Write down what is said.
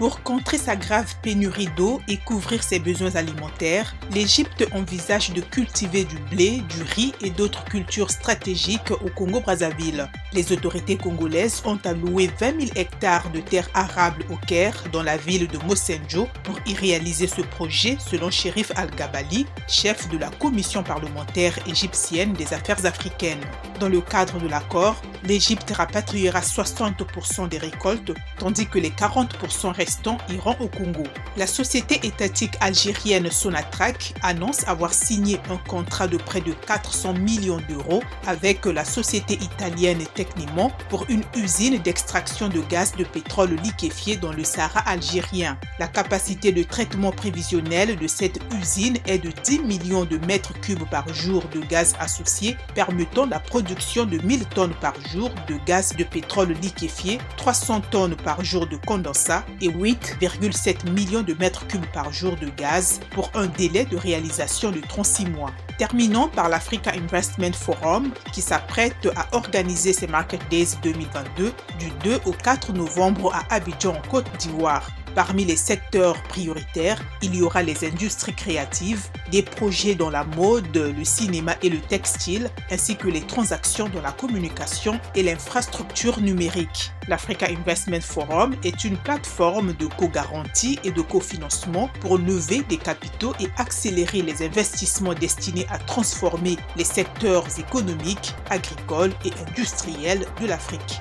Pour contrer sa grave pénurie d'eau et couvrir ses besoins alimentaires, l'Égypte envisage de cultiver du blé, du riz et d'autres cultures stratégiques au Congo-Brazzaville. Les autorités congolaises ont alloué 20 000 hectares de terres arables au Caire, dans la ville de Mosenjo, pour y réaliser ce projet, selon Sherif Al-Gabali, chef de la commission parlementaire égyptienne des affaires africaines. Dans le cadre de l'accord, l'Égypte rapatriera 60% des récoltes, tandis que les 40% restants iront au Congo. La société étatique algérienne Sonatrach annonce avoir signé un contrat de près de 400 millions d'euros avec la société italienne Technimont pour une usine d'extraction de gaz de pétrole liquéfié dans le Sahara algérien. La capacité de traitement prévisionnel de cette usine est de 10 millions de mètres cubes par jour de gaz associé, permettant la production de 1000 tonnes par jour de gaz de pétrole liquéfié, 300 tonnes par jour de condensat et 8,7 millions de mètres cubes par jour de gaz pour un délai de réalisation de 36 mois. Terminons par l'Africa Investment Forum qui s'apprête à organiser ses Market Days 2022 du 2 au 4 novembre à Abidjan en Côte d'Ivoire. Parmi les secteurs prioritaires, il y aura les industries créatives, des projets dans la mode, le cinéma et le textile, ainsi que les transactions dans la communication et l'infrastructure numérique. L'Africa Investment Forum est une plateforme de co-garantie et de cofinancement pour lever des capitaux et accélérer les investissements destinés à transformer les secteurs économiques, agricoles et industriels de l'Afrique.